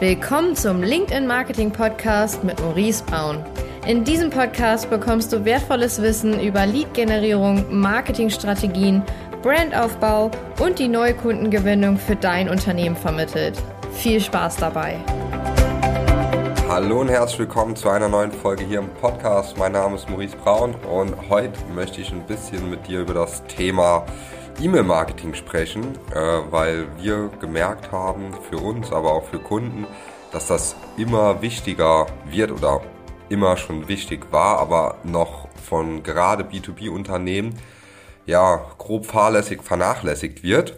Willkommen zum LinkedIn Marketing Podcast mit Maurice Braun. In diesem Podcast bekommst du wertvolles Wissen über Lead-Generierung, Marketingstrategien, Brandaufbau und die Neukundengewinnung für dein Unternehmen vermittelt. Viel Spaß dabei! Hallo und herzlich willkommen zu einer neuen Folge hier im Podcast. Mein Name ist Maurice Braun und heute möchte ich ein bisschen mit dir über das Thema E-Mail-Marketing sprechen, äh, weil wir gemerkt haben für uns, aber auch für Kunden, dass das immer wichtiger wird oder immer schon wichtig war, aber noch von gerade B2B-Unternehmen ja grob fahrlässig vernachlässigt wird.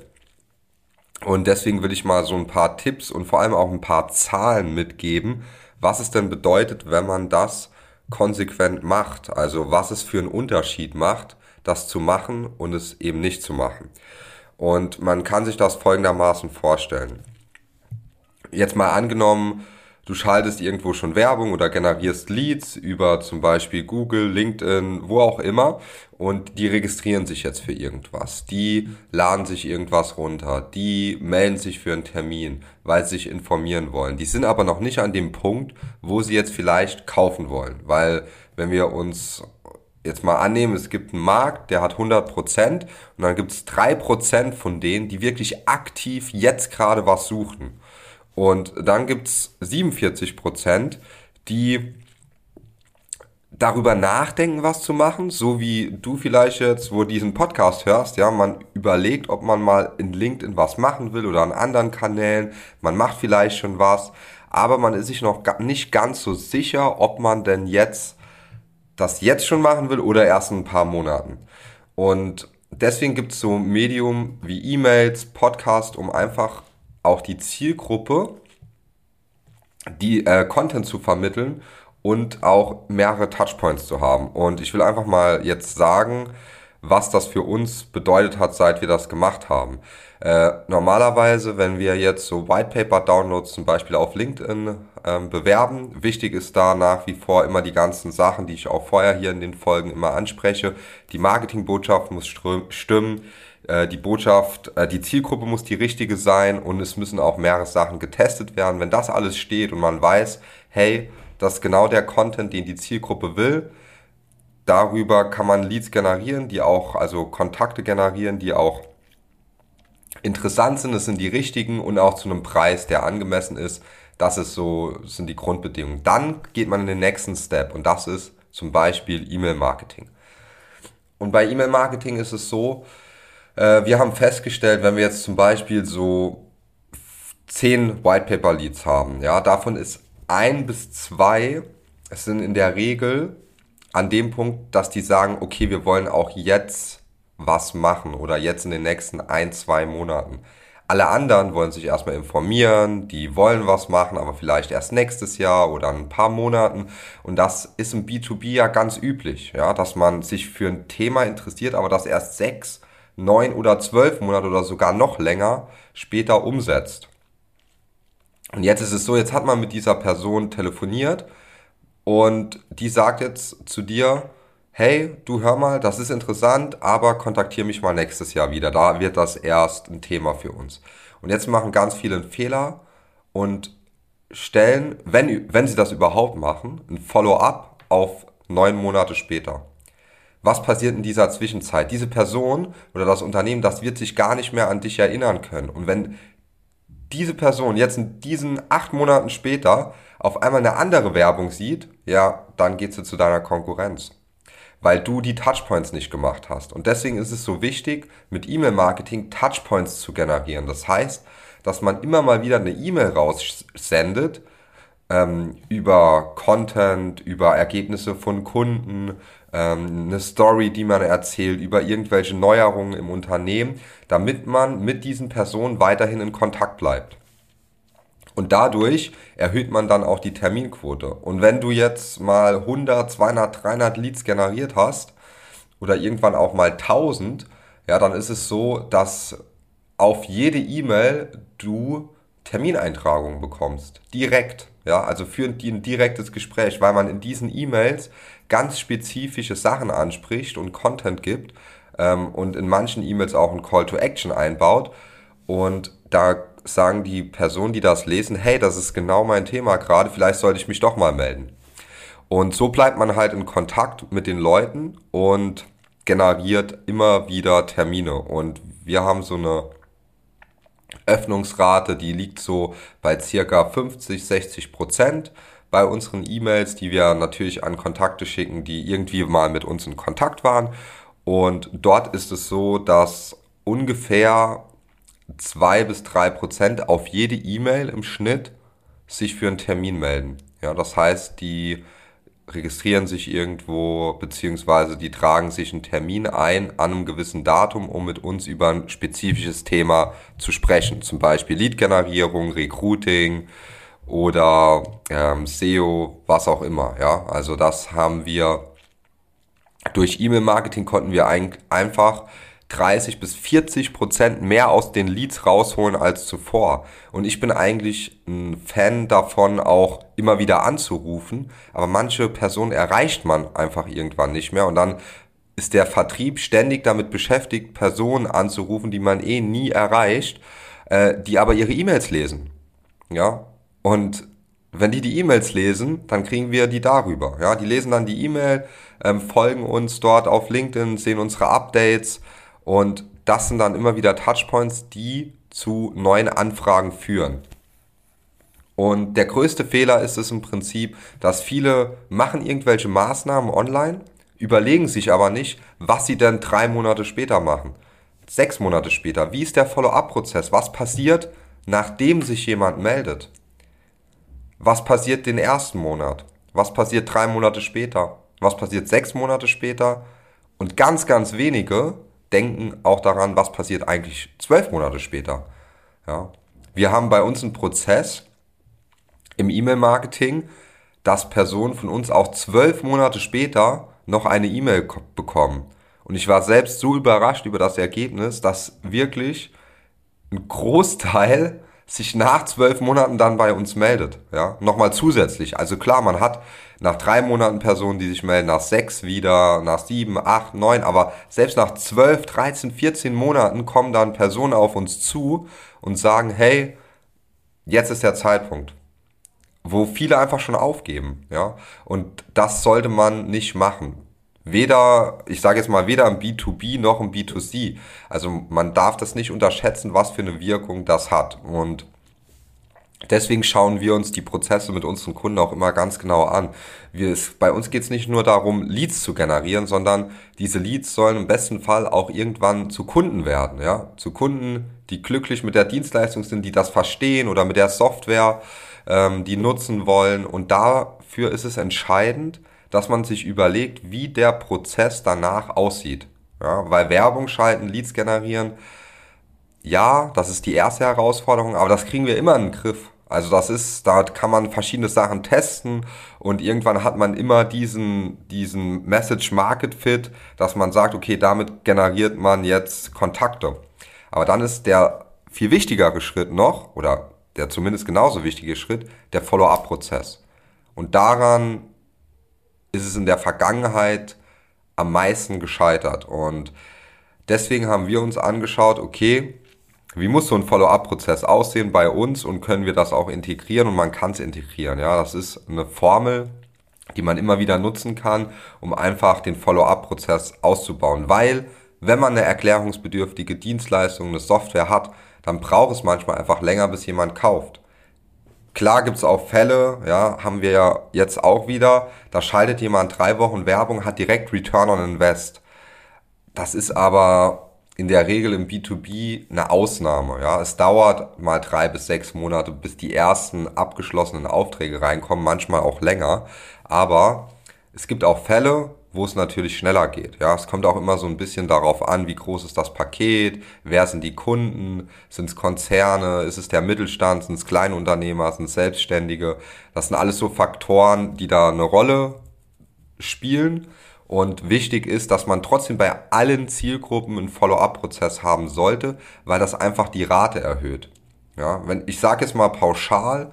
Und deswegen will ich mal so ein paar Tipps und vor allem auch ein paar Zahlen mitgeben, was es denn bedeutet, wenn man das konsequent macht. Also was es für einen Unterschied macht, das zu machen und es eben nicht zu machen. Und man kann sich das folgendermaßen vorstellen. Jetzt mal angenommen, du schaltest irgendwo schon Werbung oder generierst Leads über zum Beispiel Google, LinkedIn, wo auch immer und die registrieren sich jetzt für irgendwas. Die laden sich irgendwas runter, die melden sich für einen Termin, weil sie sich informieren wollen. Die sind aber noch nicht an dem Punkt, wo sie jetzt vielleicht kaufen wollen, weil wenn wir uns jetzt mal annehmen, es gibt einen Markt, der hat 100 Prozent und dann gibt es drei Prozent von denen, die wirklich aktiv jetzt gerade was suchen. Und dann gibt es 47 Prozent, die darüber nachdenken, was zu machen, so wie du vielleicht jetzt, wo diesen Podcast hörst, ja, man überlegt, ob man mal in LinkedIn was machen will oder an anderen Kanälen, man macht vielleicht schon was, aber man ist sich noch nicht ganz so sicher, ob man denn jetzt das jetzt schon machen will oder erst in ein paar Monaten. Und deswegen gibt es so Medium wie E-Mails, Podcast, um einfach auch die Zielgruppe, die äh, Content zu vermitteln und auch mehrere Touchpoints zu haben. Und ich will einfach mal jetzt sagen, was das für uns bedeutet hat, seit wir das gemacht haben. Äh, normalerweise, wenn wir jetzt so White Paper Downloads zum Beispiel auf LinkedIn ähm, bewerben, wichtig ist da nach wie vor immer die ganzen Sachen, die ich auch vorher hier in den Folgen immer anspreche. Die Marketingbotschaft muss stimmen, äh, die Botschaft, äh, die Zielgruppe muss die richtige sein und es müssen auch mehrere Sachen getestet werden. Wenn das alles steht und man weiß, hey, das ist genau der Content, den die Zielgruppe will, darüber kann man Leads generieren, die auch, also Kontakte generieren, die auch interessant sind, es sind die richtigen und auch zu einem Preis, der angemessen ist. Das ist so, sind die Grundbedingungen. Dann geht man in den nächsten Step und das ist zum Beispiel E-Mail-Marketing. Und bei E-Mail-Marketing ist es so, äh, wir haben festgestellt, wenn wir jetzt zum Beispiel so zehn White Paper Leads haben, ja, davon ist ein bis zwei, es sind in der Regel an dem Punkt, dass die sagen, okay, wir wollen auch jetzt was machen oder jetzt in den nächsten ein, zwei Monaten. Alle anderen wollen sich erstmal informieren, die wollen was machen, aber vielleicht erst nächstes Jahr oder ein paar Monaten. Und das ist im B2B ja ganz üblich, ja, dass man sich für ein Thema interessiert, aber das erst sechs, neun oder zwölf Monate oder sogar noch länger später umsetzt. Und jetzt ist es so, jetzt hat man mit dieser Person telefoniert und die sagt jetzt zu dir, hey, du hör mal, das ist interessant, aber kontaktiere mich mal nächstes Jahr wieder. Da wird das erst ein Thema für uns. Und jetzt machen ganz viele einen Fehler und stellen, wenn, wenn sie das überhaupt machen, ein Follow-up auf neun Monate später. Was passiert in dieser Zwischenzeit? Diese Person oder das Unternehmen, das wird sich gar nicht mehr an dich erinnern können. Und wenn diese Person jetzt in diesen acht Monaten später auf einmal eine andere Werbung sieht, ja, dann geht sie zu deiner Konkurrenz weil du die Touchpoints nicht gemacht hast. Und deswegen ist es so wichtig, mit E-Mail-Marketing Touchpoints zu generieren. Das heißt, dass man immer mal wieder eine E-Mail raussendet ähm, über Content, über Ergebnisse von Kunden, ähm, eine Story, die man erzählt, über irgendwelche Neuerungen im Unternehmen, damit man mit diesen Personen weiterhin in Kontakt bleibt. Und dadurch erhöht man dann auch die Terminquote. Und wenn du jetzt mal 100, 200, 300 Leads generiert hast oder irgendwann auch mal 1000, ja, dann ist es so, dass auf jede E-Mail du Termineintragungen bekommst. Direkt. Ja, also für ein direktes Gespräch, weil man in diesen E-Mails ganz spezifische Sachen anspricht und Content gibt ähm, und in manchen E-Mails auch ein Call to Action einbaut. Und da sagen die Personen, die das lesen, hey, das ist genau mein Thema gerade, vielleicht sollte ich mich doch mal melden. Und so bleibt man halt in Kontakt mit den Leuten und generiert immer wieder Termine. Und wir haben so eine Öffnungsrate, die liegt so bei circa 50, 60 Prozent bei unseren E-Mails, die wir natürlich an Kontakte schicken, die irgendwie mal mit uns in Kontakt waren. Und dort ist es so, dass ungefähr zwei bis drei Prozent auf jede E-Mail im Schnitt sich für einen Termin melden. Ja, das heißt, die registrieren sich irgendwo, beziehungsweise die tragen sich einen Termin ein an einem gewissen Datum, um mit uns über ein spezifisches Thema zu sprechen. Zum Beispiel Lead-Generierung, Recruiting oder ähm, SEO, was auch immer. Ja, also das haben wir durch E-Mail-Marketing konnten wir ein, einfach 30 bis 40 Prozent mehr aus den Leads rausholen als zuvor. Und ich bin eigentlich ein Fan davon, auch immer wieder anzurufen. Aber manche Personen erreicht man einfach irgendwann nicht mehr. Und dann ist der Vertrieb ständig damit beschäftigt, Personen anzurufen, die man eh nie erreicht, äh, die aber ihre E-Mails lesen. Ja. Und wenn die die E-Mails lesen, dann kriegen wir die darüber. Ja, die lesen dann die E-Mail, ähm, folgen uns dort auf LinkedIn, sehen unsere Updates und das sind dann immer wieder Touchpoints, die zu neuen Anfragen führen. Und der größte Fehler ist es im Prinzip, dass viele machen irgendwelche Maßnahmen online, überlegen sich aber nicht, was sie denn drei Monate später machen. Sechs Monate später. Wie ist der Follow-up-Prozess? Was passiert, nachdem sich jemand meldet? Was passiert den ersten Monat? Was passiert drei Monate später? Was passiert sechs Monate später? Und ganz, ganz wenige denken auch daran, was passiert eigentlich zwölf Monate später. Ja. Wir haben bei uns einen Prozess im E-Mail-Marketing, dass Personen von uns auch zwölf Monate später noch eine E-Mail bekommen. Und ich war selbst so überrascht über das Ergebnis, dass wirklich ein Großteil sich nach zwölf Monaten dann bei uns meldet. Ja, nochmal zusätzlich. Also klar, man hat nach drei Monaten Personen, die sich melden, nach sechs wieder, nach sieben, acht, neun, aber selbst nach zwölf, dreizehn, vierzehn Monaten kommen dann Personen auf uns zu und sagen, hey, jetzt ist der Zeitpunkt. Wo viele einfach schon aufgeben, ja. Und das sollte man nicht machen weder, ich sage jetzt mal, weder im B2B noch im B2C. Also man darf das nicht unterschätzen, was für eine Wirkung das hat. Und deswegen schauen wir uns die Prozesse mit unseren Kunden auch immer ganz genau an. Wir, bei uns geht es nicht nur darum, Leads zu generieren, sondern diese Leads sollen im besten Fall auch irgendwann zu Kunden werden. Ja? Zu Kunden, die glücklich mit der Dienstleistung sind, die das verstehen oder mit der Software, ähm, die nutzen wollen. Und dafür ist es entscheidend, dass man sich überlegt, wie der Prozess danach aussieht. Ja, weil Werbung schalten, Leads generieren, ja, das ist die erste Herausforderung, aber das kriegen wir immer in den Griff. Also das ist, da kann man verschiedene Sachen testen und irgendwann hat man immer diesen, diesen Message Market Fit, dass man sagt, okay, damit generiert man jetzt Kontakte. Aber dann ist der viel wichtigere Schritt noch, oder der zumindest genauso wichtige Schritt, der Follow-up-Prozess. Und daran ist es in der Vergangenheit am meisten gescheitert. Und deswegen haben wir uns angeschaut, okay, wie muss so ein Follow-up-Prozess aussehen bei uns und können wir das auch integrieren und man kann es integrieren. Ja, das ist eine Formel, die man immer wieder nutzen kann, um einfach den Follow-up-Prozess auszubauen. Weil, wenn man eine erklärungsbedürftige Dienstleistung, eine Software hat, dann braucht es manchmal einfach länger, bis jemand kauft. Klar gibt's auch Fälle, ja, haben wir ja jetzt auch wieder, da schaltet jemand drei Wochen Werbung, hat direkt Return on Invest. Das ist aber in der Regel im B2B eine Ausnahme. Ja, es dauert mal drei bis sechs Monate, bis die ersten abgeschlossenen Aufträge reinkommen, manchmal auch länger. Aber es gibt auch Fälle, wo es natürlich schneller geht. Ja, es kommt auch immer so ein bisschen darauf an, wie groß ist das Paket, wer sind die Kunden, sind es Konzerne, ist es der Mittelstand, sind es Kleinunternehmer, sind es Selbstständige. Das sind alles so Faktoren, die da eine Rolle spielen. Und wichtig ist, dass man trotzdem bei allen Zielgruppen einen Follow-up-Prozess haben sollte, weil das einfach die Rate erhöht. Ja, wenn ich sage jetzt mal pauschal,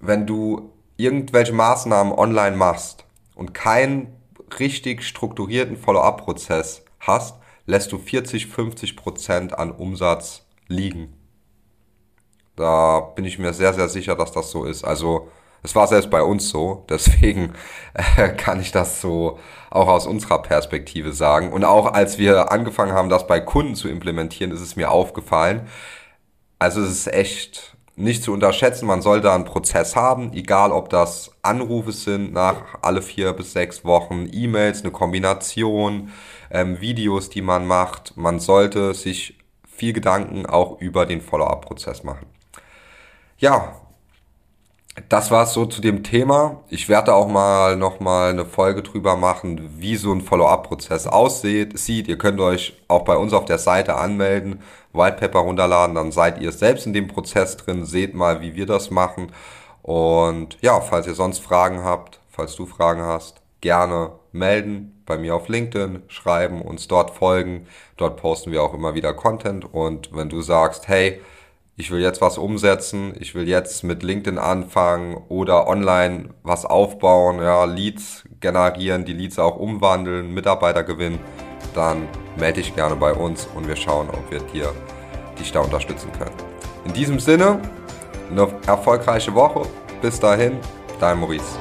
wenn du irgendwelche Maßnahmen online machst und kein richtig strukturierten Follow-up-Prozess hast, lässt du 40, 50 Prozent an Umsatz liegen. Da bin ich mir sehr, sehr sicher, dass das so ist. Also es war selbst bei uns so, deswegen äh, kann ich das so auch aus unserer Perspektive sagen. Und auch als wir angefangen haben, das bei Kunden zu implementieren, ist es mir aufgefallen. Also es ist echt nicht zu unterschätzen, man soll da einen Prozess haben, egal ob das Anrufe sind nach alle vier bis sechs Wochen, E-Mails, eine Kombination, ähm, Videos, die man macht. Man sollte sich viel Gedanken auch über den Follow-up-Prozess machen. Ja, das war's so zu dem Thema. Ich werde auch mal nochmal eine Folge drüber machen, wie so ein Follow-up-Prozess aussieht. Sieht. Ihr könnt euch auch bei uns auf der Seite anmelden, Whitepaper runterladen, dann seid ihr selbst in dem Prozess drin, seht mal, wie wir das machen. Und ja, falls ihr sonst Fragen habt, falls du Fragen hast, gerne melden, bei mir auf LinkedIn schreiben, uns dort folgen. Dort posten wir auch immer wieder Content. Und wenn du sagst, hey, ich will jetzt was umsetzen, ich will jetzt mit LinkedIn anfangen oder online was aufbauen, ja, Leads generieren, die Leads auch umwandeln, Mitarbeiter gewinnen, dann melde dich gerne bei uns und wir schauen, ob wir dir dich da unterstützen können. In diesem Sinne, eine erfolgreiche Woche. Bis dahin, dein Maurice.